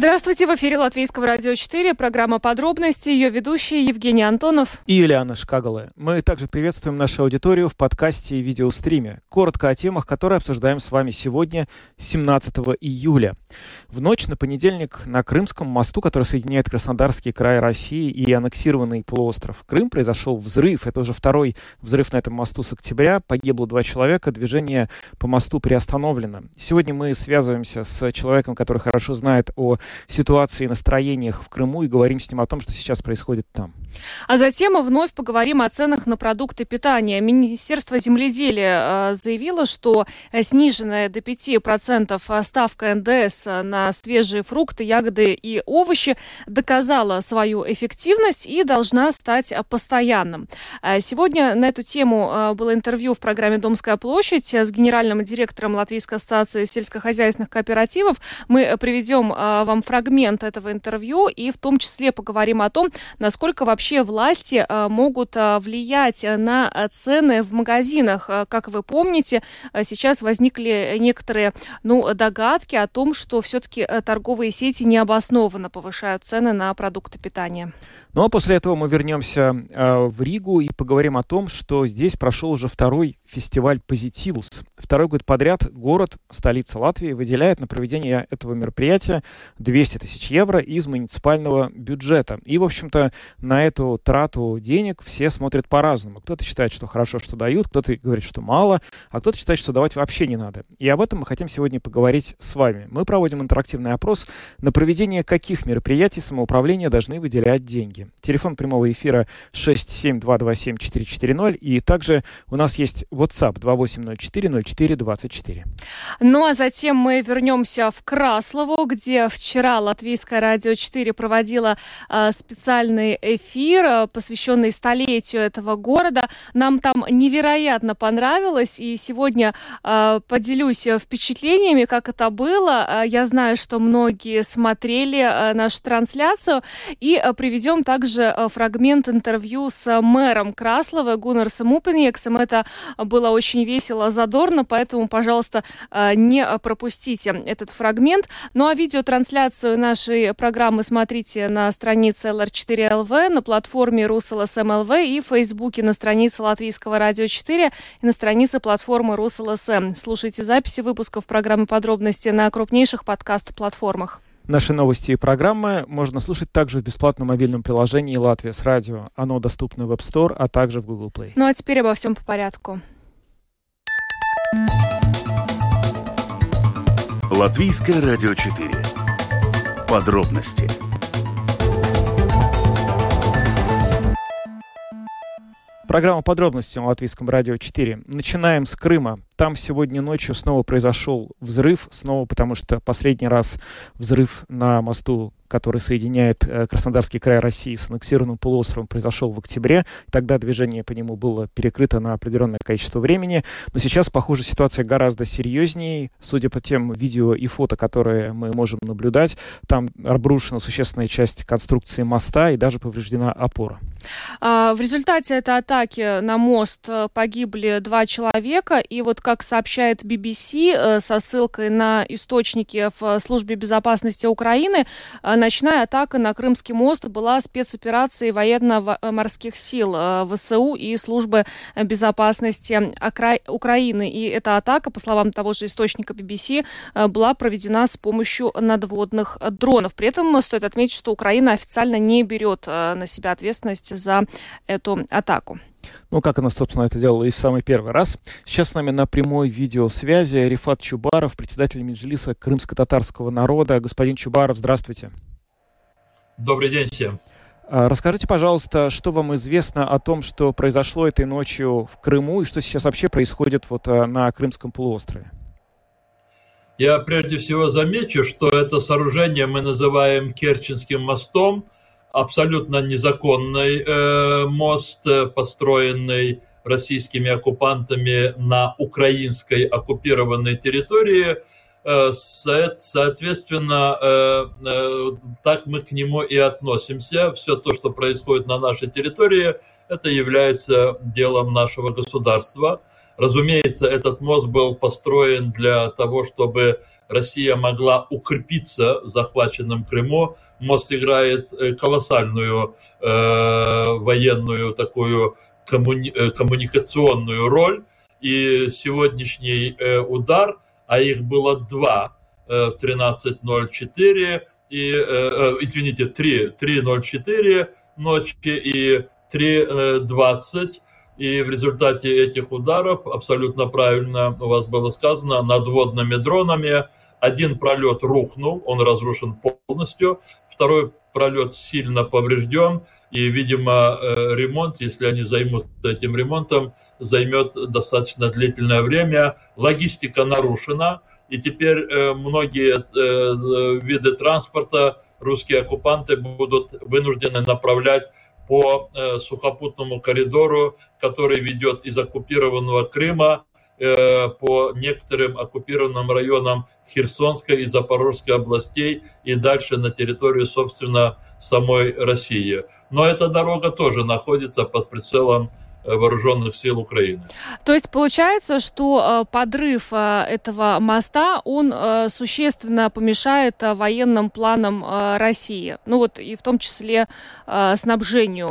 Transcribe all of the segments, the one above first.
Здравствуйте, в эфире Латвийского радио 4, программа «Подробности», ее ведущие Евгений Антонов и Юлиана Шкагала. Мы также приветствуем нашу аудиторию в подкасте и видеостриме. Коротко о темах, которые обсуждаем с вами сегодня, 17 июля. В ночь на понедельник на Крымском мосту, который соединяет Краснодарский край России и аннексированный полуостров Крым, произошел взрыв. Это уже второй взрыв на этом мосту с октября. Погибло два человека, движение по мосту приостановлено. Сегодня мы связываемся с человеком, который хорошо знает о ситуации и настроениях в Крыму и говорим с ним о том, что сейчас происходит там. А затем вновь поговорим о ценах на продукты питания. Министерство земледелия э, заявило, что сниженная до 5% ставка НДС на свежие фрукты, ягоды и овощи доказала свою эффективность и должна стать постоянным. Э, сегодня на эту тему э, было интервью в программе «Домская площадь» с генеральным директором Латвийской ассоциации сельскохозяйственных кооперативов. Мы приведем вам фрагмент этого интервью и в том числе поговорим о том, насколько вообще власти э, могут э, влиять на цены в магазинах. Э, как вы помните, сейчас возникли некоторые ну, догадки о том, что все-таки торговые сети необоснованно повышают цены на продукты питания. Ну а после этого мы вернемся э, в Ригу и поговорим о том, что здесь прошел уже второй фестиваль «Позитивус». Второй год подряд город, столица Латвии, выделяет на проведение этого мероприятия 200 тысяч евро из муниципального бюджета. И, в общем-то, на эту трату денег все смотрят по-разному. Кто-то считает, что хорошо, что дают, кто-то говорит, что мало, а кто-то считает, что давать вообще не надо. И об этом мы хотим сегодня поговорить с вами. Мы проводим интерактивный опрос, на проведение каких мероприятий самоуправления должны выделять деньги коллеги. Телефон прямого эфира 67227-440. И также у нас есть WhatsApp 2804-0424. Ну а затем мы вернемся в Краслову, где вчера Латвийское радио 4 проводило э, специальный эфир, э, посвященный столетию этого города. Нам там невероятно понравилось. И сегодня э, поделюсь впечатлениями, как это было. Я знаю, что многие смотрели э, нашу трансляцию. И э, приведем также э, фрагмент интервью с мэром Краславы Гунарсом Упениексом. Это было очень весело, задорно, поэтому, пожалуйста, э, не пропустите этот фрагмент. Ну а видеотрансляцию нашей программы смотрите на странице LR4.LV, на платформе Rus.LSM.lv и в Фейсбуке на странице Латвийского радио 4 и на странице платформы РусЛСМ. Слушайте записи выпусков программы «Подробности» на крупнейших подкаст-платформах. Наши новости и программы можно слушать также в бесплатном мобильном приложении «Латвия с радио». Оно доступно в App Store, а также в Google Play. Ну а теперь обо всем по порядку. Латвийское радио 4. Подробности Программа подробности на Латвийском радио 4. Начинаем с Крыма. Там сегодня ночью снова произошел взрыв, снова потому что последний раз взрыв на мосту который соединяет э, Краснодарский край России с аннексированным полуостровом, произошел в октябре. Тогда движение по нему было перекрыто на определенное количество времени. Но сейчас, похоже, ситуация гораздо серьезнее. Судя по тем видео и фото, которые мы можем наблюдать, там обрушена существенная часть конструкции моста и даже повреждена опора. А, в результате этой атаки на мост э, погибли два человека. И вот как сообщает BBC э, со ссылкой на источники в службе безопасности Украины, ночная атака на Крымский мост была спецоперацией военно-морских сил э, ВСУ и службы безопасности Украины. И эта атака, по словам того же источника BBC, э, была проведена с помощью надводных дронов. При этом стоит отметить, что Украина официально не берет э, на себя ответственность за эту атаку. Ну, как она, собственно, это делала и в самый первый раз. Сейчас с нами на прямой видеосвязи Рифат Чубаров, председатель Меджлиса крымско-татарского народа. Господин Чубаров, здравствуйте. Добрый день всем. А, расскажите, пожалуйста, что вам известно о том, что произошло этой ночью в Крыму и что сейчас вообще происходит вот а, на Крымском полуострове? Я прежде всего замечу, что это сооружение мы называем Керченским мостом, абсолютно незаконный э, мост, э, построенный российскими оккупантами на украинской оккупированной территории – Соответственно, так мы к нему и относимся. Все то, что происходит на нашей территории, это является делом нашего государства. Разумеется, этот мост был построен для того, чтобы Россия могла укрепиться в захваченном Крыму. Мост играет колоссальную э, военную такую коммуни- коммуникационную роль. И сегодняшний э, удар – а их было два в 13.04 и, извините, 3, 3.04 ночи и 3.20. И в результате этих ударов, абсолютно правильно у вас было сказано, надводными дронами один пролет рухнул, он разрушен полностью, второй пролет сильно поврежден, и, видимо, э, ремонт, если они займутся этим ремонтом, займет достаточно длительное время. Логистика нарушена, и теперь э, многие э, виды транспорта русские оккупанты будут вынуждены направлять по сухопутному коридору, который ведет из оккупированного Крыма по некоторым оккупированным районам Херсонской и Запорожской областей и дальше на территорию, собственно, самой России. Но эта дорога тоже находится под прицелом Э, вооруженных сил Украины. То есть получается, что э, подрыв э, этого моста, он существенно помешает военным планам России, ну вот и в том числе снабжению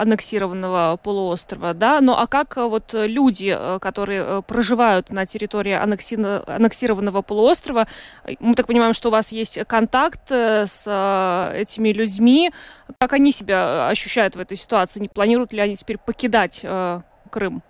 аннексированного полуострова, да, ну а как вот люди, которые проживают на территории аннексированного полуострова, мы так понимаем, что у вас есть контакт с этими людьми, как они себя ощущают в этой ситуации, не планируют ли они теперь покидать э, Крым?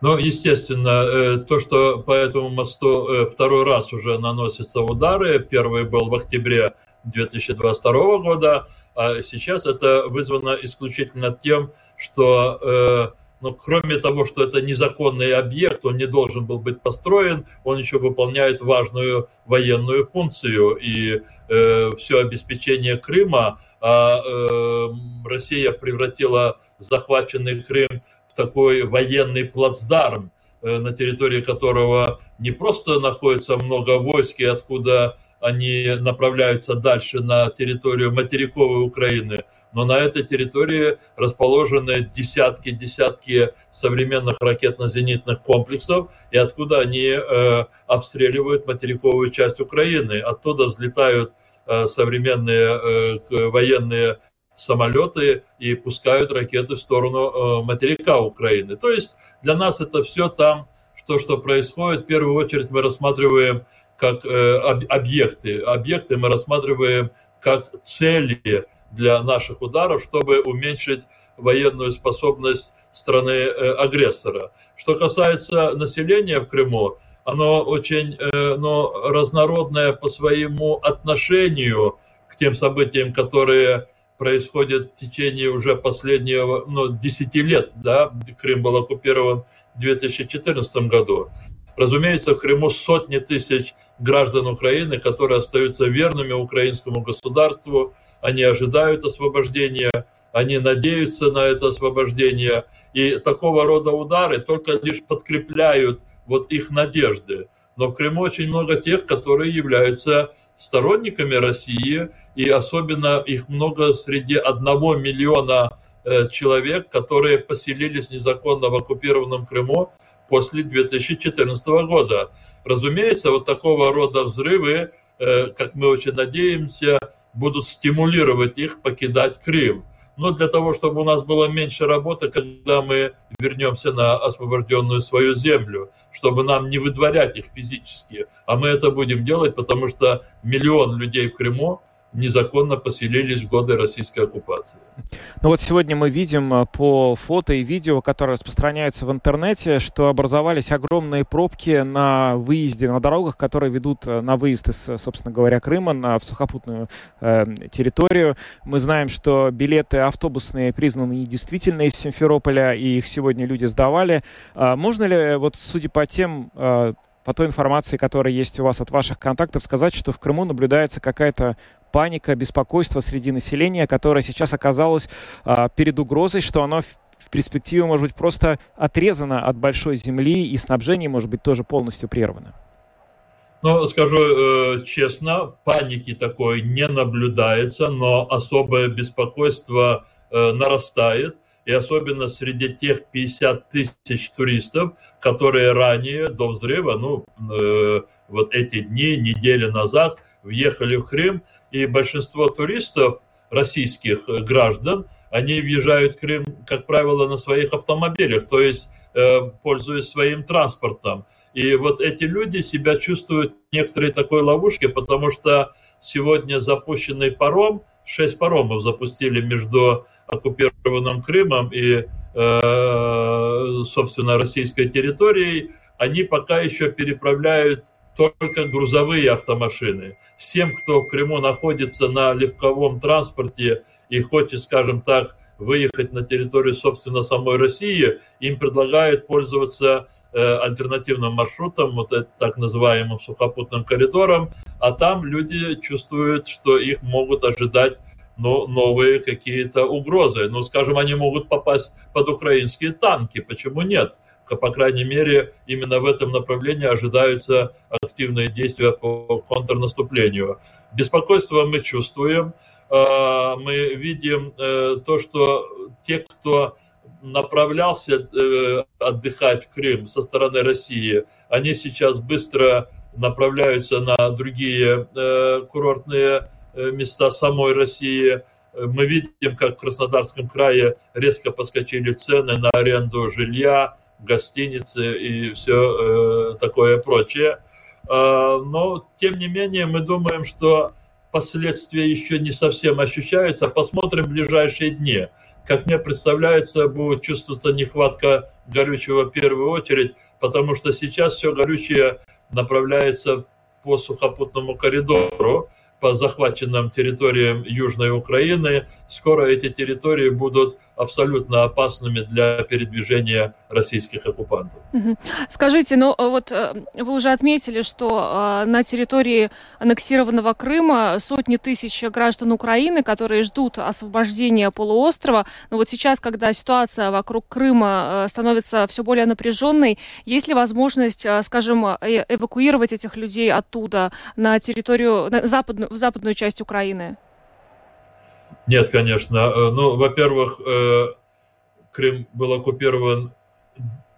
Ну, естественно, э, то, что по этому мосту э, второй раз уже наносятся удары, первый был в октябре 2022 года, а сейчас это вызвано исключительно тем, что но кроме того, что это незаконный объект, он не должен был быть построен, он еще выполняет важную военную функцию. И э, все обеспечение Крыма, а э, Россия превратила захваченный Крым в такой военный плацдарм, э, на территории которого не просто находится много войск, и откуда они направляются дальше на территорию материковой Украины, но на этой территории расположены десятки-десятки современных ракетно-зенитных комплексов, и откуда они э, обстреливают материковую часть Украины. Оттуда взлетают э, современные э, военные самолеты и пускают ракеты в сторону э, материка Украины. То есть для нас это все там, что, что происходит. В первую очередь мы рассматриваем как э, объекты. Объекты мы рассматриваем как цели для наших ударов, чтобы уменьшить военную способность страны-агрессора. Э, Что касается населения в Крыму, оно очень э, но разнородное по своему отношению к тем событиям, которые происходят в течение уже последнего ну, 10 лет. Да? Крым был оккупирован в 2014 году. Разумеется, в Крыму сотни тысяч граждан Украины, которые остаются верными украинскому государству, они ожидают освобождения, они надеются на это освобождение. И такого рода удары только лишь подкрепляют вот их надежды. Но в Крыму очень много тех, которые являются сторонниками России, и особенно их много среди одного миллиона э, человек, которые поселились незаконно в оккупированном Крыму, после 2014 года. Разумеется, вот такого рода взрывы, э, как мы очень надеемся, будут стимулировать их покидать Крым. Но для того, чтобы у нас было меньше работы, когда мы вернемся на освобожденную свою землю, чтобы нам не выдворять их физически. А мы это будем делать, потому что миллион людей в Крыму незаконно поселились в годы российской оккупации. Ну вот сегодня мы видим э, по фото и видео, которые распространяются в интернете, что образовались огромные пробки на выезде, на дорогах, которые ведут э, на выезд из, собственно говоря, Крыма на, в сухопутную э, территорию. Мы знаем, что билеты автобусные признаны недействительны из Симферополя, и их сегодня люди сдавали. А можно ли, вот судя по тем э, по той информации, которая есть у вас от ваших контактов, сказать, что в Крыму наблюдается какая-то паника, беспокойство среди населения, которое сейчас оказалось а, перед угрозой, что оно в перспективе может быть просто отрезано от большой земли и снабжение может быть тоже полностью прервано? Но скажу э, честно, паники такой не наблюдается, но особое беспокойство э, нарастает и особенно среди тех 50 тысяч туристов, которые ранее до взрыва, ну, э, вот эти дни, недели назад въехали в Крым, и большинство туристов, российских граждан, они въезжают в Крым, как правило, на своих автомобилях, то есть э, пользуясь своим транспортом. И вот эти люди себя чувствуют в некоторой такой ловушке, потому что сегодня запущенный паром – шесть паромов запустили между оккупированным Крымом и, э, собственно, российской территорией. Они пока еще переправляют только грузовые автомашины. Всем, кто в Крыму находится на легковом транспорте и хочет, скажем так, выехать на территорию, собственно, самой России, им предлагают пользоваться э, альтернативным маршрутом, вот так называемым сухопутным коридором, а там люди чувствуют, что их могут ожидать но новые какие-то угрозы. Ну, скажем, они могут попасть под украинские танки. Почему нет? По крайней мере, именно в этом направлении ожидаются активные действия по контрнаступлению. Беспокойство мы чувствуем. А, мы видим э, то, что те, кто направлялся э, отдыхать в Крым со стороны России, они сейчас быстро направляются на другие э, курортные места самой России. Мы видим, как в Краснодарском крае резко подскочили цены на аренду жилья, гостиницы и все такое прочее. Но, тем не менее, мы думаем, что последствия еще не совсем ощущаются. Посмотрим в ближайшие дни. Как мне представляется, будет чувствоваться нехватка горючего в первую очередь, потому что сейчас все горючее направляется по сухопутному коридору по захваченным территориям Южной Украины. Скоро эти территории будут абсолютно опасными для передвижения российских оккупантов. Скажите, ну э, вот э, вы уже отметили, что э, на территории аннексированного Крыма сотни тысяч граждан Украины, которые ждут освобождения полуострова. Но вот сейчас, когда ситуация вокруг Крыма становится все более напряженной, есть ли возможность, скажем, эвакуировать этих людей оттуда на территорию, на западную, в западную часть Украины? Нет, конечно. Э, ну, во-первых, э, Крым был оккупирован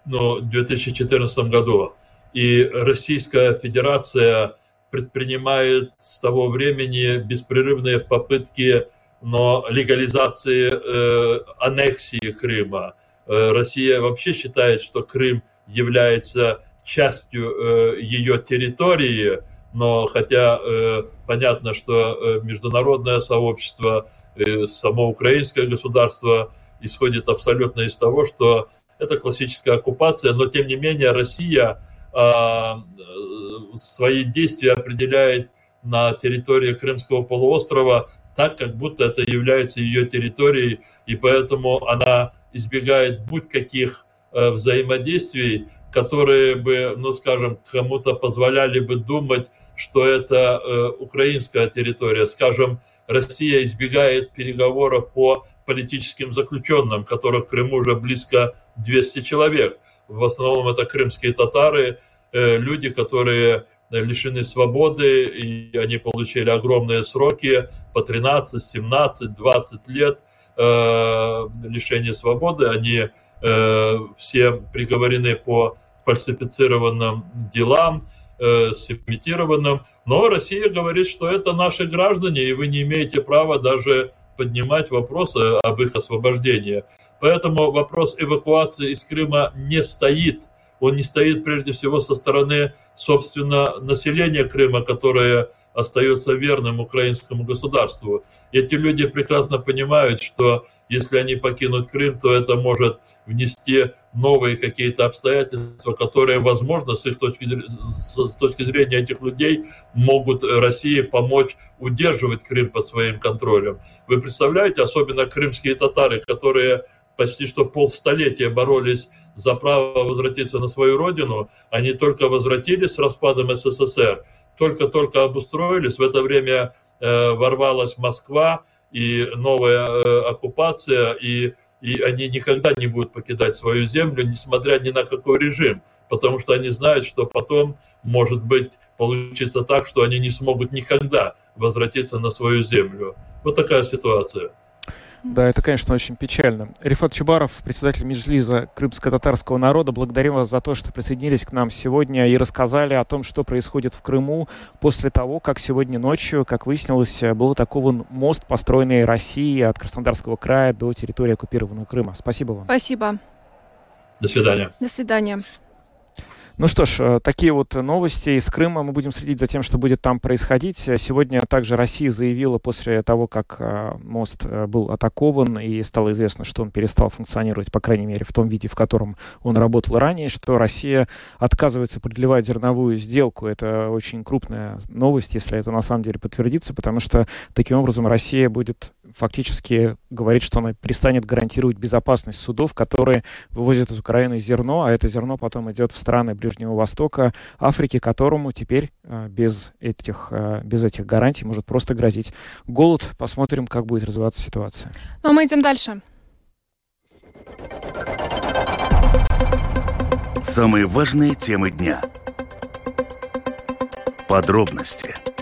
ну, в 2014 году, и Российская Федерация предпринимает с того времени беспрерывные попытки но легализации э, аннексии Крыма. Э, Россия вообще считает, что Крым является частью э, ее территории, но хотя э, понятно, что э, международное сообщество, э, само украинское государство исходит абсолютно из того, что это классическая оккупация, но тем не менее Россия а, э, свои действия определяет на территории Крымского полуострова так, как будто это является ее территорией, и поэтому она избегает будь каких э, взаимодействий которые бы, ну скажем, кому-то позволяли бы думать, что это э, украинская территория. Скажем, Россия избегает переговоров по политическим заключенным, которых в Крыму уже близко 200 человек. В основном это крымские татары, э, люди, которые лишены свободы, и они получили огромные сроки по 13, 17, 20 лет э, лишения свободы. Они все приговорены по фальсифицированным делам, э, сымитированным. Но Россия говорит, что это наши граждане, и вы не имеете права даже поднимать вопросы об их освобождении. Поэтому вопрос эвакуации из Крыма не стоит. Он не стоит прежде всего со стороны, собственно, населения Крыма, которое остается верным украинскому государству. Эти люди прекрасно понимают, что если они покинут Крым, то это может внести новые какие-то обстоятельства, которые, возможно, с их точки, с точки зрения этих людей, могут России помочь удерживать Крым под своим контролем. Вы представляете, особенно крымские татары, которые почти что полстолетия боролись за право возвратиться на свою родину, они только возвратились с распадом СССР, только-только обустроились, в это время э, ворвалась Москва и новая э, оккупация, и и они никогда не будут покидать свою землю, несмотря ни на какой режим, потому что они знают, что потом, может быть, получится так, что они не смогут никогда возвратиться на свою землю. Вот такая ситуация. Да, это, конечно, очень печально. Рифат Чубаров, председатель Межлиза крымско-татарского народа, благодарим вас за то, что присоединились к нам сегодня и рассказали о том, что происходит в Крыму после того, как сегодня ночью, как выяснилось, был атакован мост, построенный Россией от Краснодарского края до территории оккупированного Крыма. Спасибо вам. Спасибо. До свидания. До свидания. Ну что ж, э, такие вот новости из Крыма. Мы будем следить за тем, что будет там происходить. Сегодня также Россия заявила после того, как э, мост э, был атакован и стало известно, что он перестал функционировать, по крайней мере, в том виде, в котором он работал ранее, что Россия отказывается продлевать зерновую сделку. Это очень крупная новость, если это на самом деле подтвердится, потому что таким образом Россия будет фактически говорить, что она перестанет гарантировать безопасность судов, которые вывозят из Украины зерно, а это зерно потом идет в страны Ближнего Востока, Африки, которому теперь э, без этих, э, без этих гарантий может просто грозить голод. Посмотрим, как будет развиваться ситуация. Ну, а мы идем дальше. Самые важные темы дня. Подробности –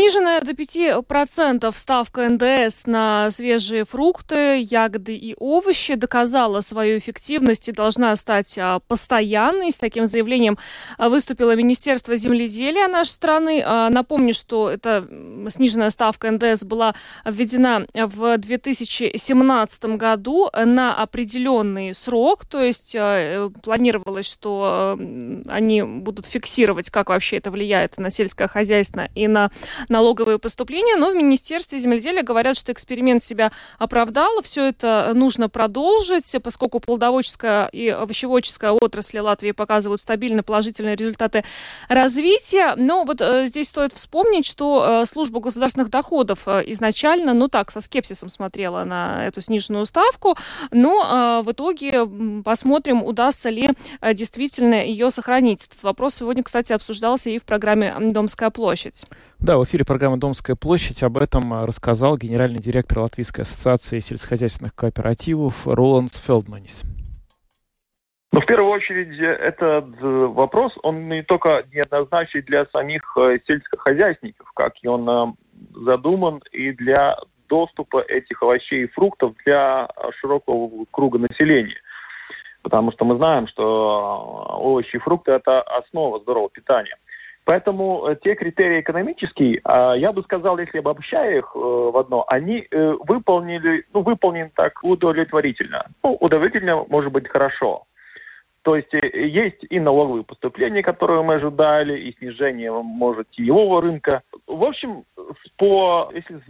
Сниженная до 5% ставка НДС на свежие фрукты, ягоды и овощи доказала свою эффективность и должна стать а, постоянной. С таким заявлением а, выступило Министерство земледелия нашей страны. А, напомню, что эта сниженная ставка НДС была введена в 2017 году на определенный срок, то есть планировалось, что они будут фиксировать, как вообще это влияет на сельское хозяйство и на налоговые поступления, но в Министерстве земледелия говорят, что эксперимент себя оправдал, все это нужно продолжить, поскольку плодоводческая и овощеводческая отрасли Латвии показывают стабильно положительные результаты развития. Но вот э, здесь стоит вспомнить, что э, служба государственных доходов э, изначально, ну так, со скепсисом смотрела на эту сниженную ставку, но в итоге посмотрим, удастся ли действительно ее сохранить. Этот вопрос сегодня, кстати, обсуждался и в программе «Домская площадь». Да, в эфире программы «Домская площадь» об этом а, рассказал генеральный директор Латвийской ассоциации сельскохозяйственных кооперативов Роландс Фелдманис. Ну, в первую очередь, этот э, вопрос, он не только неоднозначный для самих э, сельскохозяйственников, как и он э, задуман, и для доступа этих овощей и фруктов для широкого круга населения. Потому что мы знаем, что овощи и фрукты – это основа здорового питания. Поэтому э, те критерии экономические, а, я бы сказал, если обобщая их э, в одно, они э, выполнили, ну, выполнены так удовлетворительно. Ну, удовлетворительно может быть хорошо. То есть есть и налоговые поступления, которые мы ожидали, и снижение, может, теневого рынка. В общем, по, если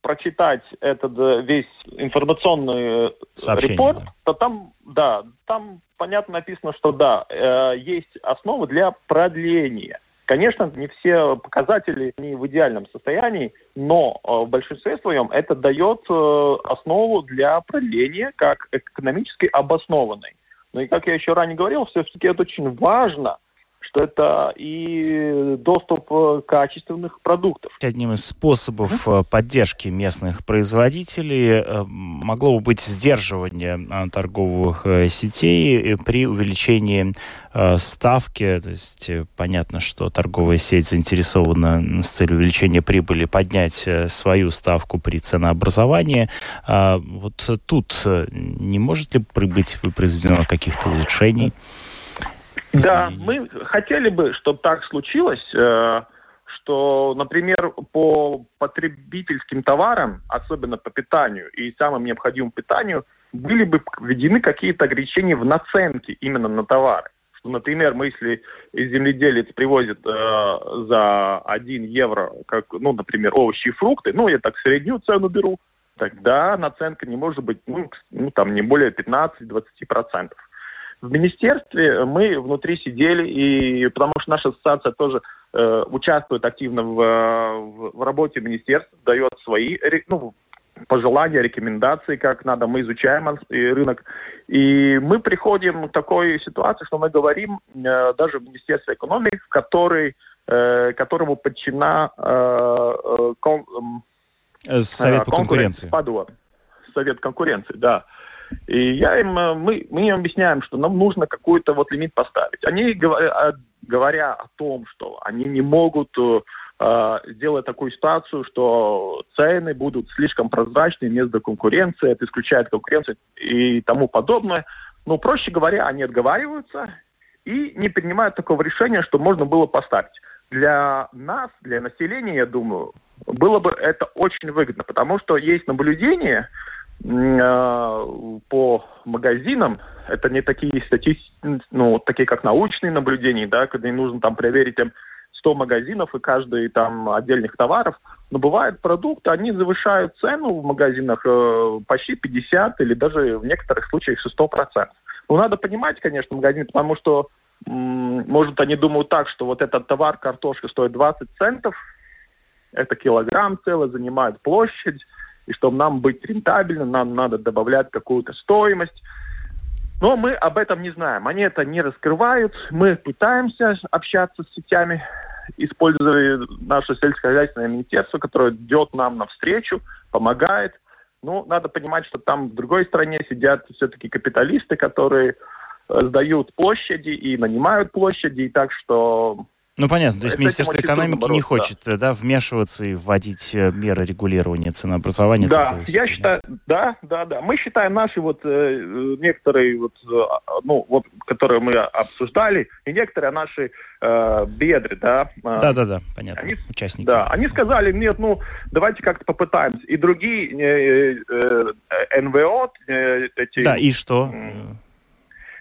прочитать этот весь информационный Сообщение, репорт, да. то там, да, там понятно написано, что да, есть основы для продления Конечно, не все показатели не в идеальном состоянии, но э, в большинстве своем это дает э, основу для продления как экономически обоснованной. Но и как я еще ранее говорил, все-таки это очень важно – что это и доступ э, качественных продуктов. Одним из способов mm-hmm. поддержки местных производителей э, могло бы быть сдерживание торговых сетей при увеличении ставки. То есть понятно, что торговая сеть заинтересована с целью увеличения прибыли поднять свою ставку при ценообразовании. А вот тут не может ли быть произведено каких-то улучшений? Да, мы хотели бы, чтобы так случилось, э, что, например, по потребительским товарам, особенно по питанию и самым необходимым питанию, были бы введены какие-то ограничения в наценке именно на товары. Что, например, мы если земледелец привозит э, за 1 евро, как, ну, например, овощи и фрукты, ну, я так среднюю цену беру, тогда наценка не может быть, ну, ну там, не более 15-20%. В министерстве мы внутри сидели, и потому что наша ассоциация тоже э, участвует активно в, в, в работе министерства, дает свои ну, пожелания, рекомендации, как надо. Мы изучаем рынок. И мы приходим к такой ситуации, что мы говорим э, даже в Министерстве экономики, в которой, э, которому подчинена э, э, ком, Э, Совет по конкуренции. Падуа. Совет конкуренции, да. И я им, э, мы, мы им объясняем, что нам нужно какой-то вот лимит поставить. Они, говоря, говоря о том, что они не могут э, сделать такую ситуацию, что цены будут слишком прозрачны между конкуренцией, это исключает конкуренцию и тому подобное. Ну, проще говоря, они отговариваются и не принимают такого решения, что можно было поставить. Для нас, для населения, я думаю, было бы это очень выгодно, потому что есть наблюдение э, по магазинам, это не такие статистики, ну, такие как научные наблюдения, да, когда нужно там проверить там, 100 магазинов и каждый там отдельных товаров, но бывают продукты, они завышают цену в магазинах э, почти 50 или даже в некоторых случаях 100%. Ну, надо понимать, конечно, магазин, потому что, может, они думают так, что вот этот товар, картошка стоит 20 центов, это килограмм целый, занимает площадь, и чтобы нам быть рентабельным, нам надо добавлять какую-то стоимость. Но мы об этом не знаем. Они это не раскрывают. Мы пытаемся общаться с сетями, используя наше сельскохозяйственное министерство, которое идет нам навстречу, помогает. Ну, надо понимать, что там в другой стране сидят все-таки капиталисты, которые э, сдают площади и нанимают площади, и так что ну, понятно. То есть Министерство экономики не хочет да. Да, вмешиваться и вводить э, меры регулирования ценообразования. Да, я считаю, да, да, да. Мы считаем наши вот э, некоторые вот, э, ну, вот, которые мы обсуждали, и некоторые наши э, бедры, да. Э, да, да, да, понятно. Они, Участники. Да, они сказали, нет, ну, давайте как-то попытаемся. И другие э, э, НВО, э, эти... Да, и что?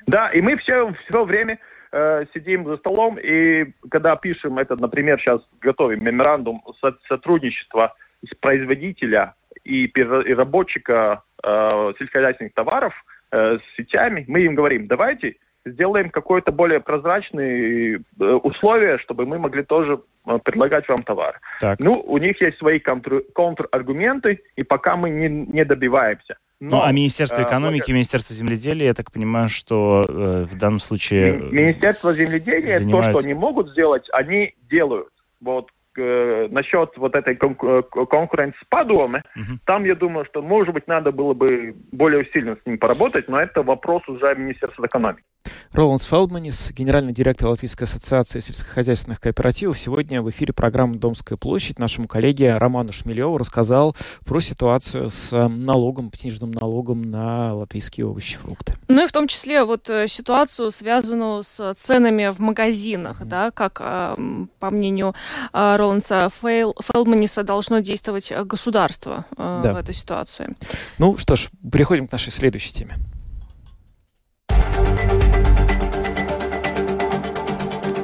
Да, и мы все, все время э, сидим за столом, и когда пишем это, например, сейчас готовим меморандум сотрудничества с производителя и переработчика э, сельскохозяйственных товаров э, с сетями, мы им говорим, давайте сделаем какое-то более прозрачные э, условия, чтобы мы могли тоже э, предлагать вам товар. Так. Ну, у них есть свои контр, контраргументы, и пока мы не, не добиваемся. Но, ну, а Министерство э, экономики, э, Министерство земледелия, я так понимаю, что э, в данном случае... Министерство земледелия, занимают... то, что они могут сделать, они делают. Вот э, насчет вот этой э, конкуренции с падуами, угу. там, я думаю, что, может быть, надо было бы более усиленно с ним поработать, но это вопрос уже Министерства экономики. Роландс Фелдманис, генеральный директор Латвийской ассоциации сельскохозяйственных кооперативов, сегодня в эфире программы «Домская площадь» нашему коллеге Роману Шмелеву рассказал про ситуацию с э, налогом, сниженным налогом на латвийские овощи и фрукты. Ну и в том числе вот э, ситуацию, связанную с ценами в магазинах, mm-hmm. да, как, по мнению Роландса Фейл, Фелдманиса, должно действовать государство э, да. в этой ситуации. Ну что ж, переходим к нашей следующей теме.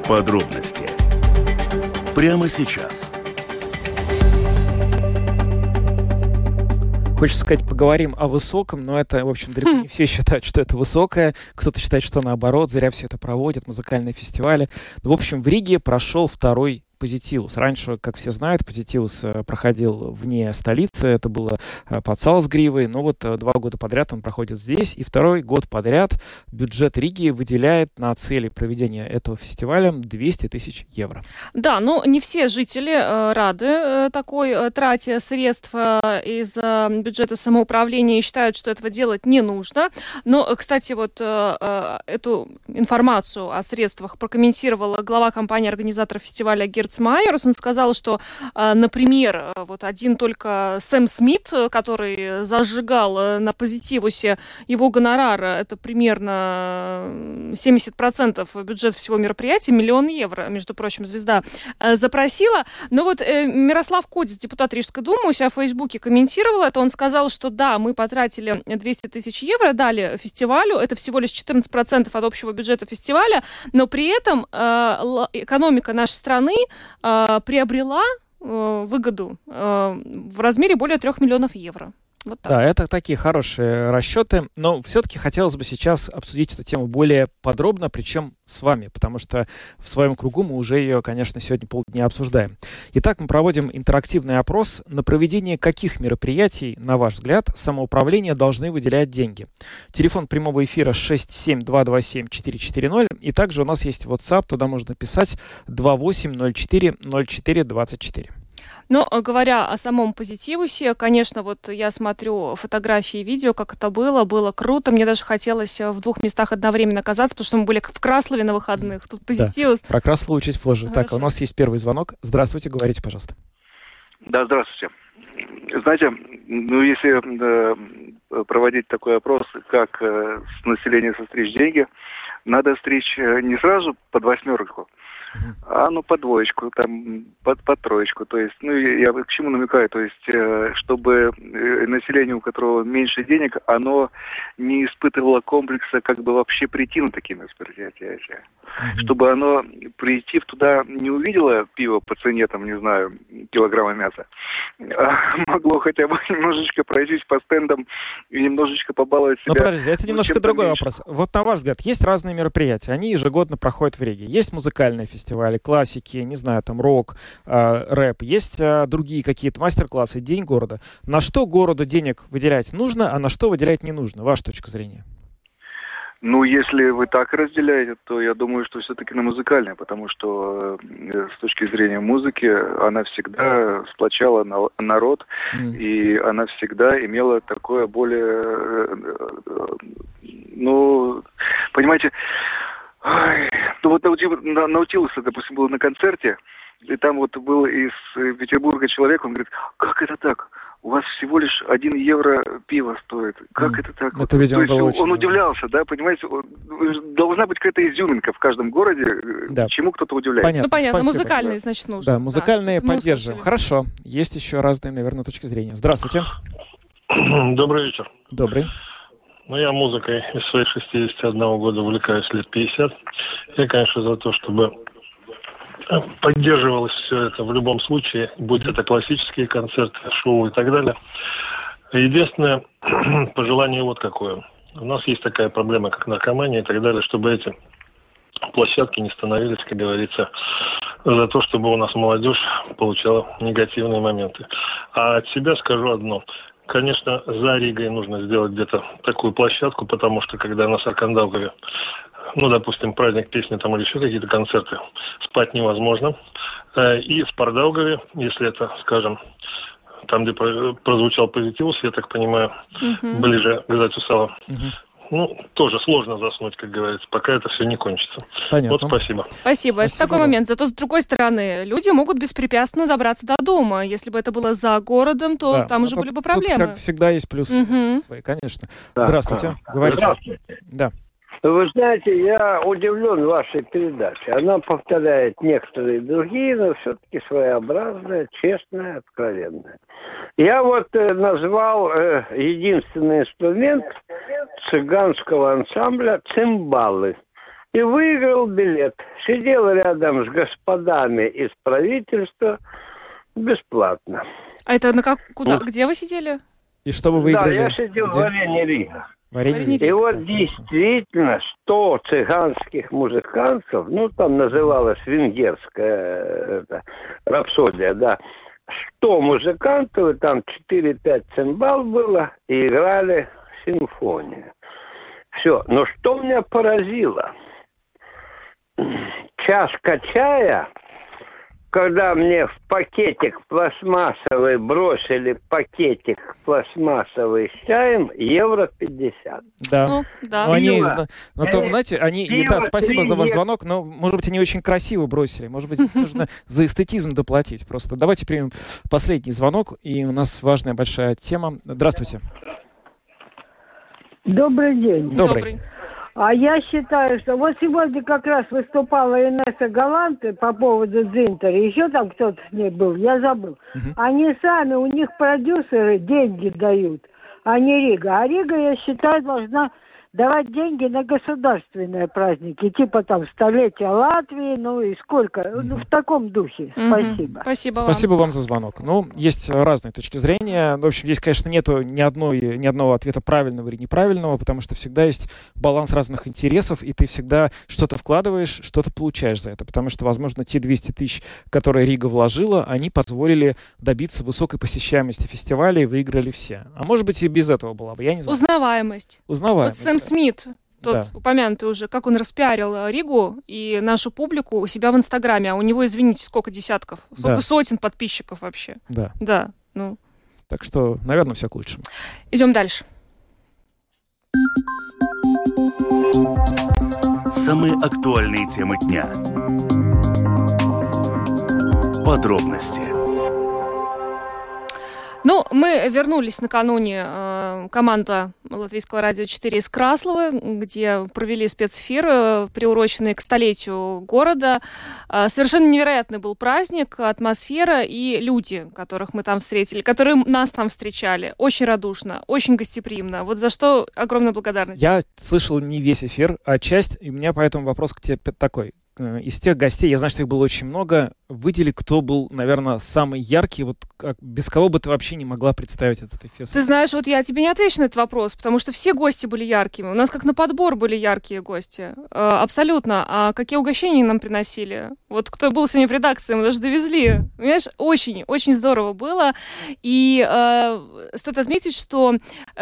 Подробности прямо сейчас. Хочется сказать, поговорим о высоком, но это, в общем, далеко не все считают, что это высокое. Кто-то считает, что наоборот, зря все это проводят, музыкальные фестивали. Но, в общем, в Риге прошел второй Позитивус. Раньше, как все знают, Позитивус э, проходил вне столицы, это было э, под Салсгривой, но вот э, два года подряд он проходит здесь, и второй год подряд бюджет Риги выделяет на цели проведения этого фестиваля 200 тысяч евро. Да, но не все жители рады такой трате средств из бюджета самоуправления и считают, что этого делать не нужно. Но, кстати, вот эту информацию о средствах прокомментировала глава компании-организатора фестиваля Герц Майерс, он сказал, что, а, например, вот один только Сэм Смит, который зажигал э, на позитивусе, его гонорар, это примерно 70% бюджет всего мероприятия, миллион евро, между прочим, звезда э, запросила. Но вот э, Мирослав Кодис, депутат Рижской думы, у себя в Фейсбуке комментировал это, он сказал, что да, мы потратили 200 тысяч евро, дали фестивалю, это всего лишь 14% от общего бюджета фестиваля, но при этом экономика нашей страны э, приобрела э, выгоду э, в размере более 3 миллионов евро. Вот так. Да, это такие хорошие расчеты, но все-таки хотелось бы сейчас обсудить эту тему более подробно, причем с вами, потому что в своем кругу мы уже ее, конечно, сегодня полдня обсуждаем. Итак, мы проводим интерактивный опрос, на проведение каких мероприятий, на ваш взгляд, самоуправление должны выделять деньги. Телефон прямого эфира 67227-440, и также у нас есть WhatsApp, туда можно писать 28040424. Но э, говоря о самом позитивусе, конечно, вот я смотрю фотографии и видео, как это было, было круто. Мне даже хотелось э, в двух местах одновременно оказаться, потому что мы были в Краслове на выходных. Тут позитивус. Да, про Краслову чуть позже. Хорошо. Так, у нас есть первый звонок. Здравствуйте, говорите, пожалуйста. Да, здравствуйте. Знаете, ну если э, проводить такой опрос, как э, с населения состричь деньги, надо стричь э, не сразу под восьмерку, а ну по двоечку, там под, под троечку. То есть, ну я, к чему намекаю, то есть, э, чтобы э, население, у которого меньше денег, оно не испытывало комплекса как бы вообще прийти на такие мероприятия. Чтобы оно прийти в туда не увидело пиво по цене, там, не знаю, килограмма мяса, а могло хотя бы немножечко пройтись по стендам и немножечко побаловать себя. Ну, подождите, это ну, немножко другой меньше. вопрос. Вот на ваш взгляд, есть разные мероприятия, они ежегодно проходят в Риге. Есть музыкальные фестивали, классики, не знаю, там рок, э, рэп, есть э, другие какие-то мастер-классы, День города. На что городу денег выделять нужно, а на что выделять не нужно? Ваша точка зрения. Ну, если вы так разделяете, то я думаю, что все-таки на музыкальное, потому что э, с точки зрения музыки она всегда сплочала на- народ, М. и она всегда имела такое более, э, э, ну, понимаете, ай, ну вот Наути- на- Наутилуса, допустим, был на концерте, и там вот был из э, Петербурга человек, он говорит, как это так? У вас всего лишь один евро пиво стоит. Как Мгм. это так? Это, видимо, то есть было он очень- удивлялся, да, понимаете, он- должна быть какая-то изюминка в каждом городе, э, Да. чему кто-то удивляется. Понятно. Ну, понятно, спасибо. музыкальные, значит, нужно. Да, музыкальные мы поддерживаем. Хорошо. Есть еще разные, наверное, точки зрения. Здравствуйте. Добрый вечер. Добрый. Ну, я музыкой из своих 61 года увлекаюсь лет 50. Я, конечно, за то, чтобы э, поддерживалось все это в любом случае, будь это классические концерты, шоу и так далее. Единственное пожелание вот какое. У нас есть такая проблема, как наркомания и так далее, чтобы эти площадки не становились, как говорится, за то, чтобы у нас молодежь получала негативные моменты. А от себя скажу одно. Конечно, за Ригой нужно сделать где-то такую площадку, потому что когда на Саркандаугаве, ну, допустим, праздник песни там или еще какие-то концерты, спать невозможно. Э, И в Пардаугаве, если это, скажем, там, где про- прозвучал позитивус, я так понимаю, Мгм. ближе к Затюсалу, Мгм. Ну, тоже сложно заснуть, как говорится, пока это все не кончится. Понятно. Вот спасибо. Спасибо. Это Спасибо такой вам. момент. Зато, с другой стороны, люди могут беспрепятственно добраться до дома. Если бы это было за городом, то Да, там ну, уже тут- были бы тут, проблемы. как всегда, есть плюсы Мгм. свои, конечно. Да. Здравствуйте. Говорите. Здравствуйте. Да. Вы знаете, я удивлен вашей передачей. Она повторяет некоторые другие, но все-таки своеобразная, честная, откровенная. Я вот э, назвал э, единственный инструмент цыганского ансамбля цимбалы. И выиграл билет. Сидел рядом с господами из правительства бесплатно. А это на как, куда, Ну. где вы сидели? И что вы Да, выиграли? я сидел Где? в арене Рига. Рига. И вот действительно 100 цыганских музыкантов, ну там называлась венгерская э, это, рапсодия, да, 100 музыкантов, там 4-5 цимбал было, и играли симфонию. Все. Но что меня поразило? Чашка чая, когда мне в пакетик пластмассовый бросили пакетик пластмассовый с чаем, евро 50. Да. Ну, да. Ну, они, Пиво. на- ну, то, Э, знаете, они, пиво да, спасибо за ваш звонок, но, может быть, они очень красиво бросили. Может быть, здесь нужно за эстетизм доплатить. Просто давайте примем последний звонок, и у нас важная большая тема. Здравствуйте. Добрый день. Добрый. А я считаю, что вот сегодня как раз выступала Инесса Галанте по поводу Дзинтера, еще там кто-то с ней был, я забыл. Мгм. Они сами, у них продюсеры деньги дают, а не Рига. А Рига, я считаю, должна давать деньги на государственные праздники, типа там столетия Латвии, ну и сколько, ну в таком духе. Мгм. Спасибо. Спасибо вам. Спасибо вам за звонок. Ну, есть разные точки зрения. В общем, здесь, конечно, нету ни, одной, ни одного ответа правильного или неправильного, потому что всегда есть баланс разных интересов, и ты всегда что-то вкладываешь, что-то получаешь за это. Потому что, возможно, те 200 тысяч, которые Рига вложила, они позволили добиться высокой посещаемости фестиваля и выиграли все. А может быть, и без этого была бы, я не знаю. Узнаваемость. Узнаваемость. Вот Сэм. Смит тот да. упомянутый уже, как он распиарил э, Ригу и нашу публику у себя в Инстаграме. А у него, извините, сколько десятков, сколько да. сотен подписчиков вообще. Да. Да, ну. Так что, наверное, все к лучшему. Идем дальше. Самые актуальные темы дня. Подробности ну, мы вернулись накануне э, команда Латвийского радио 4 из Краслова, где провели спецэфир, э, приуроченный к столетию города. Э, совершенно невероятный был праздник, атмосфера и люди, которых мы там встретили, которые нас там встречали. Очень радушно, очень гостеприимно. Вот за что огромная благодарность. Я слышал не весь эфир, а часть, и у меня поэтому вопрос к тебе такой. Э, из тех гостей, я знаю, что их было очень много, выдели, кто был, наверное, самый яркий, вот как, без кого бы ты вообще не могла представить этот эфир? Ты знаешь, вот я тебе не отвечу на этот вопрос, потому что все гости были яркими. У нас как на подбор были яркие гости. Э, абсолютно. А какие угощения нам приносили? Вот кто был сегодня в редакции, мы даже довезли. Понимаешь, очень, очень здорово было. И э, стоит отметить, что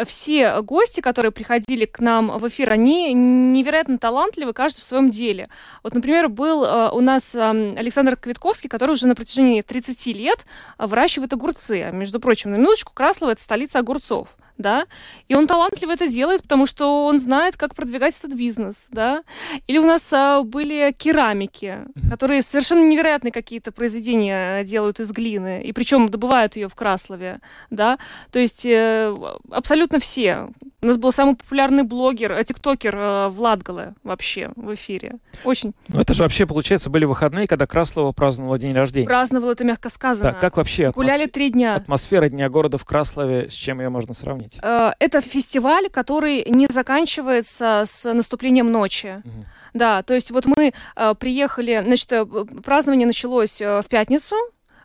все гости, которые приходили к нам в эфир, они невероятно талантливы, каждый в своем деле. Вот, например, был э, у нас э, Александр Квитков, Покровский, который уже на протяжении 30 лет выращивает огурцы. Между прочим, на минуточку, Краслова – это столица огурцов да, и он талантливо это делает, потому что он знает, как продвигать этот бизнес, да. Или у нас а, были керамики, которые совершенно невероятные какие-то произведения делают из глины, и причем добывают ее в Краслове, да. То есть э, абсолютно все. У нас был самый популярный блогер, э, тиктокер э, Владгала вообще в эфире. Очень. Ну это же вообще, получается, были выходные, когда Краслова праздновала день рождения. Праздновала, это мягко сказано. Да, как вообще? Гуляли три дня. Атмосфера Дня города в Краслове, с чем ее можно сравнить? Сравнить? Э, это фестиваль, который не заканчивается с наступлением ночи. Угу. Да, то есть вот мы э, приехали, значит, э, празднование началось в пятницу,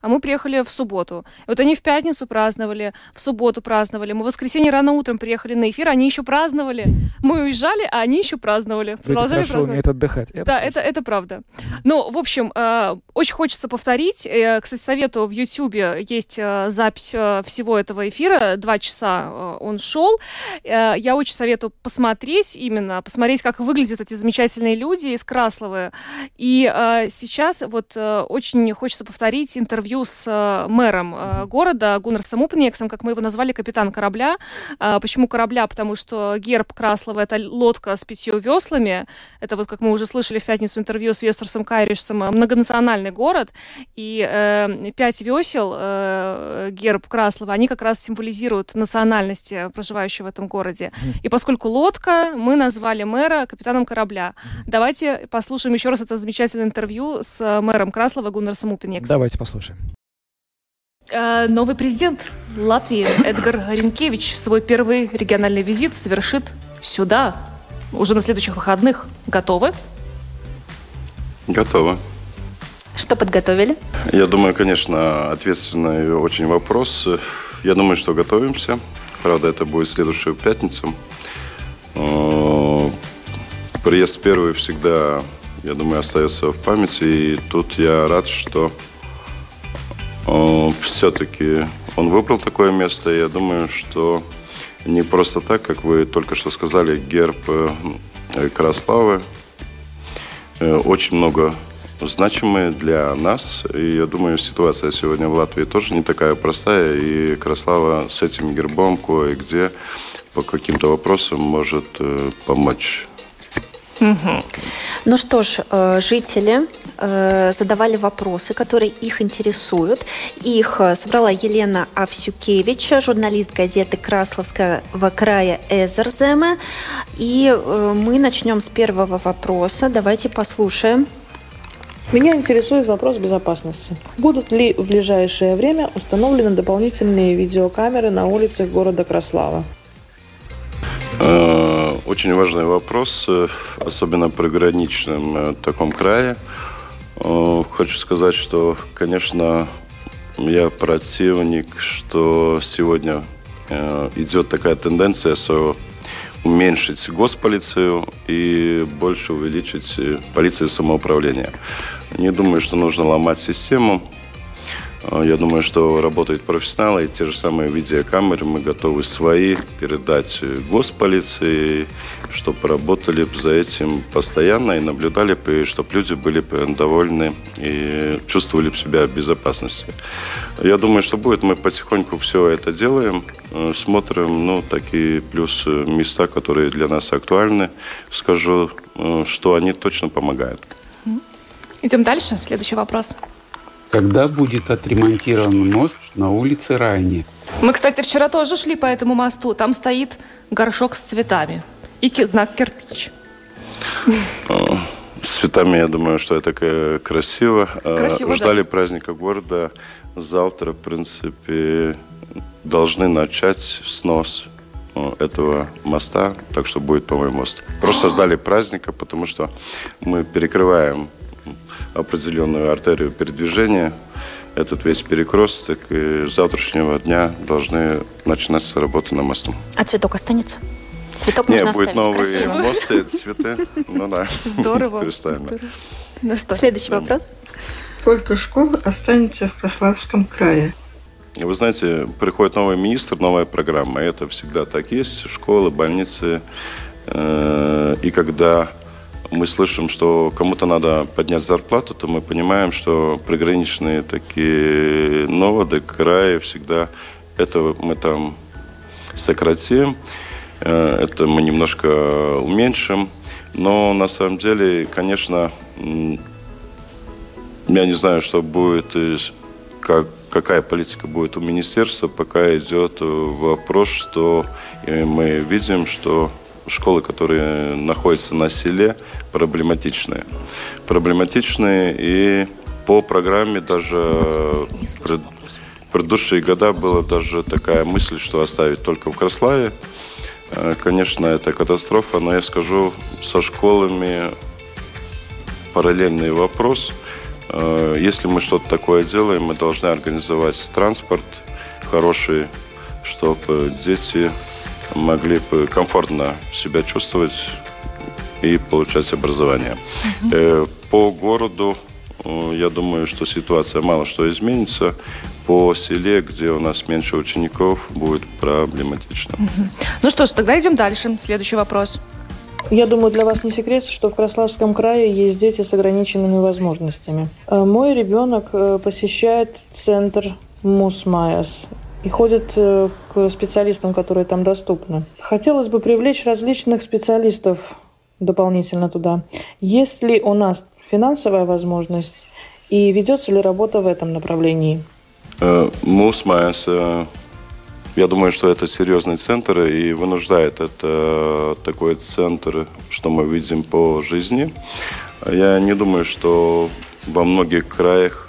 а мы приехали в субботу. Вот они в пятницу праздновали, в субботу праздновали. Мы в воскресенье рано утром приехали на эфир, они еще праздновали. Мы уезжали, а они еще праздновали. Люди Продолжали праздновать. умеют отдыхать. Это да, это, это правда. Ну, в общем, э, очень хочется повторить. Э, кстати, советую, в Ютьюбе есть э, запись э, всего этого эфира. Два часа э, он шел. Э, я очень советую посмотреть именно, посмотреть, как выглядят эти замечательные люди из Красловы. И э, сейчас вот э, очень хочется повторить интервью интервью с э, мэром э, города Гуннарсом Упнексом, как мы его назвали, капитан корабля. А, почему корабля? Потому что герб Краслова — это лодка с пятью веслами. Это вот, как мы уже слышали в пятницу интервью с Вестерсом Кайришем, многонациональный город. И э, пять весел, э, герб Краслова, они как раз символизируют национальность проживающей в этом городе. И поскольку лодка, мы назвали мэра капитаном корабля. Давайте послушаем еще раз это замечательное интервью с мэром Краслова Гуннарсом Упенексом. Давайте послушаем. Э, новый президент Латвии Эдгар Ренкевич свой первый региональный визит совершит сюда, уже на следующих выходных. Готовы? Готовы. Что подготовили? Я думаю, конечно, ответственный очень вопрос. Я думаю, что готовимся. Правда, это будет следующую пятницу. Э, приезд первый всегда, я думаю, остается в памяти. И тут я рад, что все-таки он выбрал такое место. Я думаю, что не просто так, как вы только что сказали, герб э, Краславы э, очень много значимые для нас. И я думаю, ситуация сегодня в Латвии тоже не такая простая. И Краслава с этим гербом кое-где по каким-то вопросам может помочь Угу. Ну что ж, э, жители э, задавали вопросы, которые их интересуют. Их э, собрала Елена Авсюкевич, журналист газеты Красловского края Эзерземе. И мы начнем с первого вопроса. Давайте послушаем. Меня интересует вопрос безопасности. Будут ли в ближайшее время установлены дополнительные видеокамеры на улицах города Краслава? Очень важный вопрос, э, особенно при граничном э, таком крае. Э, хочу сказать, что, конечно, я противник, что сегодня идет такая тенденция что уменьшить госполицию и больше увеличить полицию самоуправления. Не думаю, что нужно ломать систему. Э, я думаю, что работают профессионалы, и те же самые видеокамеры мы готовы свои передать госполиции, чтобы работали за этим постоянно и наблюдали, чтобы люди были довольны и чувствовали себя в безопасности. Я думаю, что будет, мы потихоньку все это делаем, э, смотрим, ну, такие плюс места, которые для нас актуальны. Скажу, э, что они точно помогают. Идем дальше. Следующий вопрос. Когда будет отремонтирован мост на улице Райни? Мы, кстати, вчера тоже шли по этому мосту. Там стоит горшок с цветами и знак кирпич. С цветами, я думаю, что это красиво. красиво Ждали да. праздника города. Завтра, в принципе, должны начать снос этого моста, так что будет новый мост. Просто ждали праздника, потому что мы перекрываем определенную артерию передвижения, этот весь перекресток, и с завтрашнего дня должны начинаться работы на мосту. А цветок останется? Цветок Нет, можно будет оставить, новый красиво. мост, цветы. Ну да. Здорово. Представим. Здорово. Ну что? Следующий вопрос. Сколько школ останется в Краславском крае? Вы знаете, приходит новый министр, новая программа. Это всегда так есть. Школы, больницы. Э, И когда мы слышим, что кому-то надо поднять зарплату, то мы понимаем, что приграничные такие новоды, краи всегда это мы там сократим, э, это мы немножко уменьшим. Но на самом деле, конечно, я не знаю, что будет, как, какая политика будет у министерства, пока идет вопрос, что мы видим, что школы, которые находятся на селе, проблематичные. Проблематичные и по программе даже пред- предыдущие года была даже такая мысль, что оставить только в Краславе. Э, Конечно, это катастрофа, но я скажу, со школами параллельный вопрос. Э, Если мы что-то такое делаем, мы должны организовать транспорт хороший, чтобы дети могли бы комфортно себя чувствовать и получать образование. Э, По городу, э, я думаю, что ситуация мало что изменится. По селе, где у нас меньше учеников, будет проблематично. Ну что ж, тогда идем дальше. Следующий вопрос. Я думаю, для вас не секрет, что в Краславском крае есть дети с ограниченными возможностями. Э, Мой ребенок посещает центр Мусмаяс и ходит э, к специалистам, которые там доступны. Хотелось бы привлечь различных специалистов дополнительно туда. Есть ли у нас финансовая возможность и ведется ли работа в этом направлении? Э, Мусмайс, э, я думаю, что это серьезный центр и вынуждает это такой центр, что мы видим по жизни. Я не думаю, что во многих краях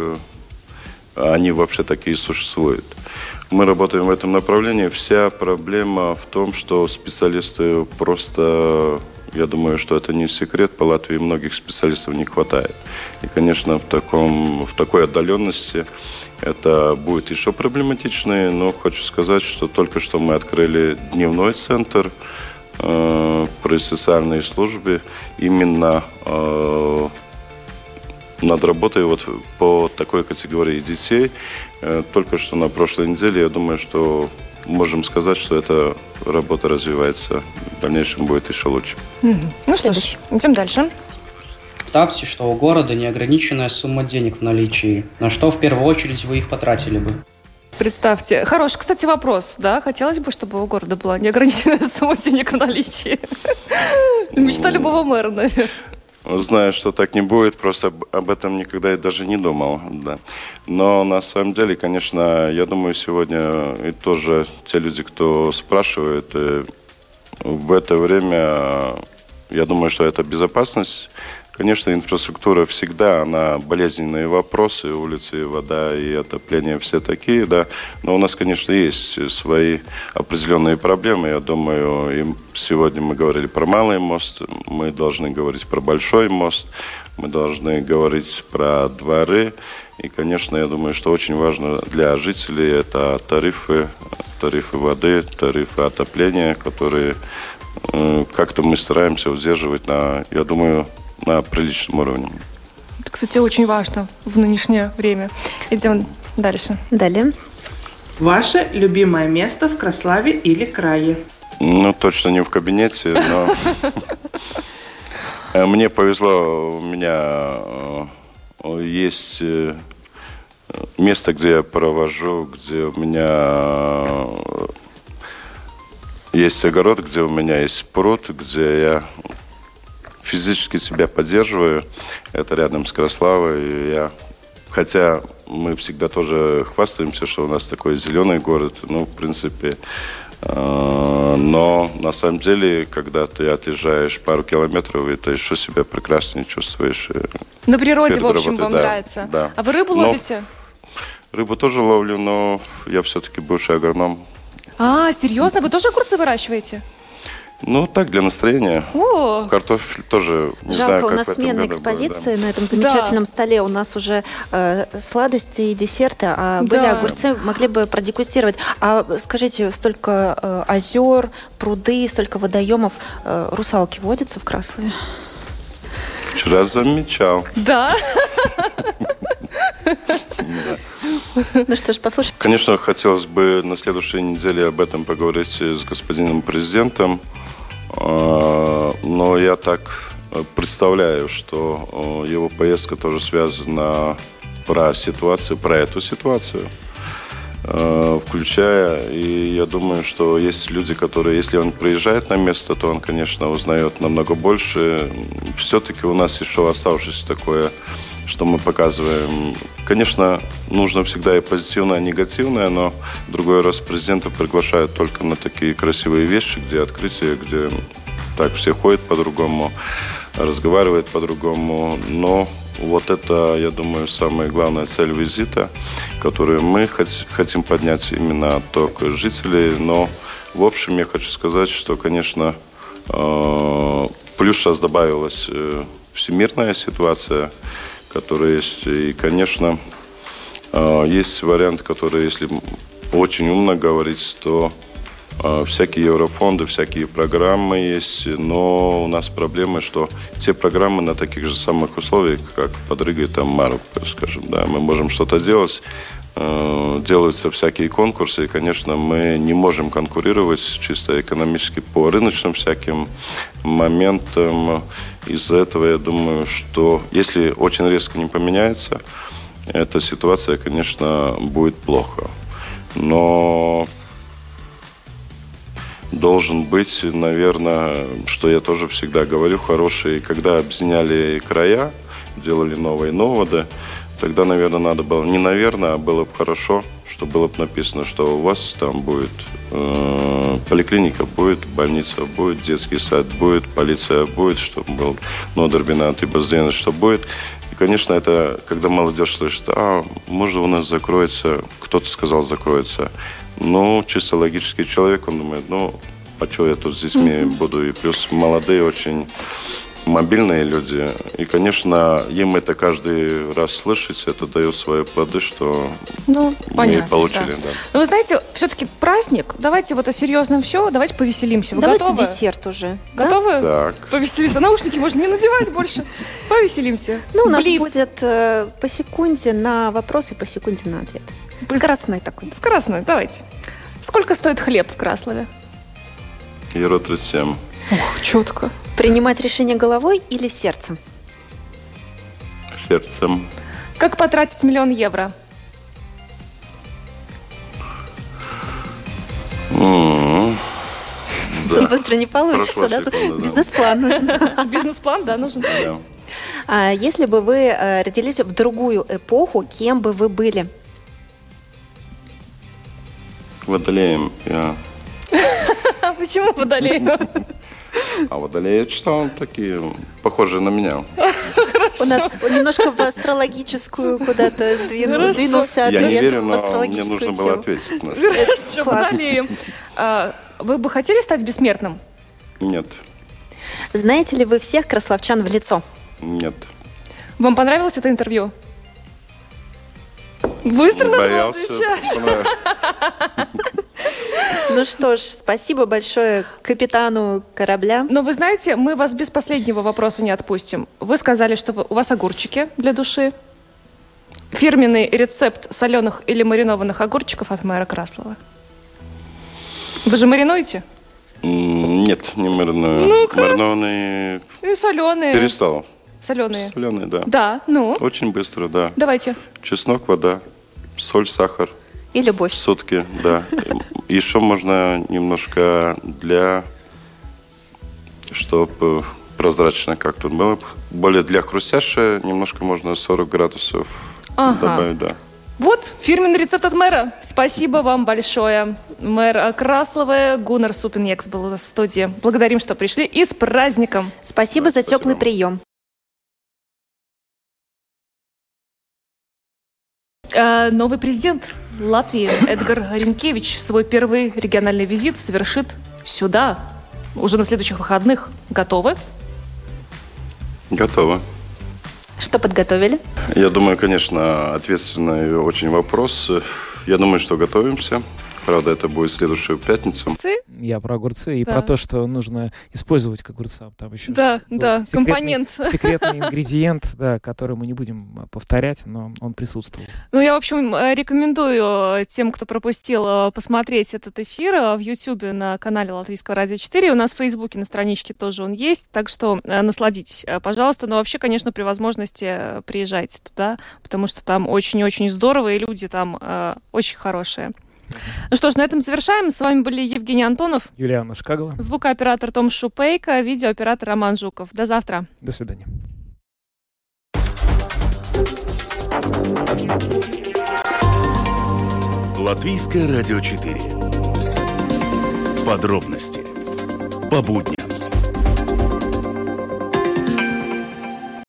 они вообще такие существуют. Мы работаем в этом направлении. Вся проблема в том, что специалисты просто, я думаю, что это не секрет, по Латвии многих специалистов не хватает. И, конечно, в, таком, в такой отдаленности это будет еще проблематичнее, но хочу сказать, что только что мы открыли дневной центр э, при социальной службе именно э, над работой вот по такой категории детей. Э, Только что на прошлой неделе, я думаю, что можем сказать, что эта работа развивается. В дальнейшем будет еще лучше. Ну что ж, идем дальше. Представьте, что у города неограниченная сумма денег в наличии. На что в первую очередь вы их потратили бы? Представьте. Хороший, кстати, вопрос, да? Хотелось бы, чтобы у города была неограниченная сумма денег в наличии. Мечта любого мэра, наверное. Знаю, что так не будет, просто об- об этом никогда и даже не думал. Да. Но на самом деле, конечно, я думаю, сегодня и тоже те люди, кто спрашивает, э, в это время, э, я думаю, что это безопасность. Конечно, инфраструктура всегда, она болезненные вопросы, улицы, вода и отопление все такие, да. Но у нас, конечно, есть свои определенные проблемы. Я думаю, и сегодня мы говорили про малый мост, мы должны говорить про большой мост, мы должны говорить про дворы. И, конечно, я думаю, что очень важно для жителей это тарифы, тарифы воды, тарифы отопления, которые э, как-то мы стараемся удерживать на, я думаю, на приличном уровне. Это, кстати, очень важно в нынешнее время. Идем Дальше. Далее. Ваше любимое место в Краславе или крае? Ну, точно не в кабинете, но... Мне повезло, у меня э, есть э, место, где я провожу, где у меня э, есть огород, где у меня есть пруд, где я физически себя поддерживаю. Это рядом с Краславой. И я, хотя мы всегда тоже хвастаемся, что у нас такой зеленый город, ну, в принципе, э, но на самом деле, когда ты отъезжаешь пару километров, и ты еще себя прекрасно чувствуешь. э, На природе, перед в общем, работой, вам да, нравится. да. А вы рыбу Но ловите? Рыбу тоже ловлю, но я все-таки бывший агроном. А, серьезно? Вы тоже огурцы выращиваете? Ну, так, для настроения. О, Картофель тоже, не Жалко, знаю, у как нас сменная году экспозиция будет, да. на этом замечательном столе. У нас уже э, сладости и десерты, а были Да. огурцы, могли бы продегустировать. А скажите, столько э, озер, пруды, столько водоемов, э, русалки водятся в Краслове? Вчера замечал. да. Ну что ж, послушаем. Конечно, хотелось бы на следующей неделе об этом поговорить с господином президентом. А, Но я так э, представляю, что э, его поездка тоже связана про ситуацию, про эту ситуацию. э, включая, и я думаю, что есть люди, которые, если он приезжает на место, то он, конечно, узнает намного больше. Все-таки у нас еще оставшееся такое, что мы показываем. Конечно, нужно всегда и позитивное, и негативное, но другой раз президента приглашают только на такие красивые вещи, где открытие, где так все ходят по-другому, разговаривают по-другому, но вот это, я думаю, самая главная цель визита, которую мы хот- хотим поднять именно отток жителей. Но, в общем, я хочу сказать, что, конечно, э, плюс сейчас добавилась э, всемирная ситуация, которая есть. И, конечно, э, есть вариант, который, если очень умно говорить, то э, всякие еврофонды, всякие программы есть, но у нас проблема, что те программы на таких же самых условиях, как под Ригой, там, Марокко, скажем, да, мы можем что-то делать, делаются всякие конкурсы, и, конечно, мы не можем конкурировать чисто экономически по рыночным всяким моментам. Из-за этого я думаю, что если очень резко не поменяется, эта ситуация, конечно, будет плохо. Но должен быть, наверное, что я тоже всегда говорю, хороший, когда объединяли края, делали новые новоды, тогда, наверное, надо было, не наверное, а было бы хорошо, что было бы написано, что у вас там будет э, поликлиника, будет больница, будет детский сад, будет полиция, будет, чтобы был нодербинат и базденец, что будет. И, конечно, это, когда молодежь слышит, а, может, у нас закроется, кто-то сказал, закроется. Ну, чисто логический человек, он думает, ну, а что я тут с детьми буду? И плюс молодые очень мобильные люди. И, конечно, им это каждый раз слышать, это дает свои плоды, что Ну, мы понятно. получили. да. Да. Ну, вы знаете, все-таки праздник. Давайте вот о серьезном все. Давайте повеселимся. Вы Давайте готовы? десерт уже. да? Готовы? Так. Повеселиться. Наушники можно не надевать больше. Повеселимся. Ну, у нас Блиц. будет э, по секунде на вопрос и по секунде на ответ. Скоростной такой. Скоростной, давайте. Сколько стоит хлеб в Краслове? Евро 37. Ух, четко. Принимать решение головой или сердцем? Сердцем. Как потратить миллион евро? Да. Тут быстро не получится, да? Бизнес-план нужен. Бизнес-план, да, нужен? А если бы вы э, родились в другую эпоху, кем бы вы были? Водолеем я. Почему водолей? А водолея я читал такие, похожие на меня. У нас немножко в астрологическую куда-то сдвинулся Я не верю, но мне нужно было ответить. Хорошо, Класс. водолеем. А, Вы бы хотели стать бессмертным? Нет, Знаете ли вы всех красловчан в лицо? нет. Вам понравилось это интервью? Быстро надо отвечать. Ну что ж, спасибо большое капитану корабля. Но вы знаете, мы вас без последнего вопроса не отпустим. Вы сказали, что у вас огурчики для души. Фирменный рецепт соленых или маринованных огурчиков от мэра Краслова. Вы же маринуете? Нет, не мариную. Ну-ка. Маринованные И соленые. перестал. Соленые. Соленые, да. Да, ну. Очень быстро, да. Давайте. Чеснок, вода, соль, сахар. И любовь. Сутки, да. Еще можно немножко для, чтобы прозрачно как-то было. Более для хрустящее немножко можно 40 градусов Ага. добавить, да. Вот фирменный рецепт от мэра. Спасибо вам большое. Мэр э, Краслова, Гуннар Супинекс был у нас в студии. Благодарим, что пришли. И с праздником. Спасибо за теплый прием. Э, Новый президент Латвии Эдгар Ренкевич свой первый региональный визит совершит сюда, уже на следующих выходных. Готовы? Готово. Что подготовили? Я думаю, конечно, ответственный очень вопрос. Я думаю, что готовимся. Правда, это будет следующую пятницу. Я про огурцы и Да. про то, что нужно использовать к огурцам. Там еще Да, да, секретный- компонент. Секретный ингредиент, да, который мы не будем а, повторять, но он присутствовал. Ну, я, в общем, э, рекомендую э, тем, кто пропустил, э, посмотреть этот эфир в Ютьюбе на канале Латвийского радио 4. У нас в Фейсбуке на страничке тоже он есть, так что насладитесь, пожалуйста. Но вообще, конечно, при возможности приезжайте туда, потому что там очень-очень здорово, и люди там э, очень хорошие. Ну что ж, на этом завершаем. С вами были Евгений Антонов, Юлиана Шкагла. звукооператор Том Шупейко, видеооператор Роман Жуков. До завтра. До свидания. Латвийское радио 4. Подробности по будням.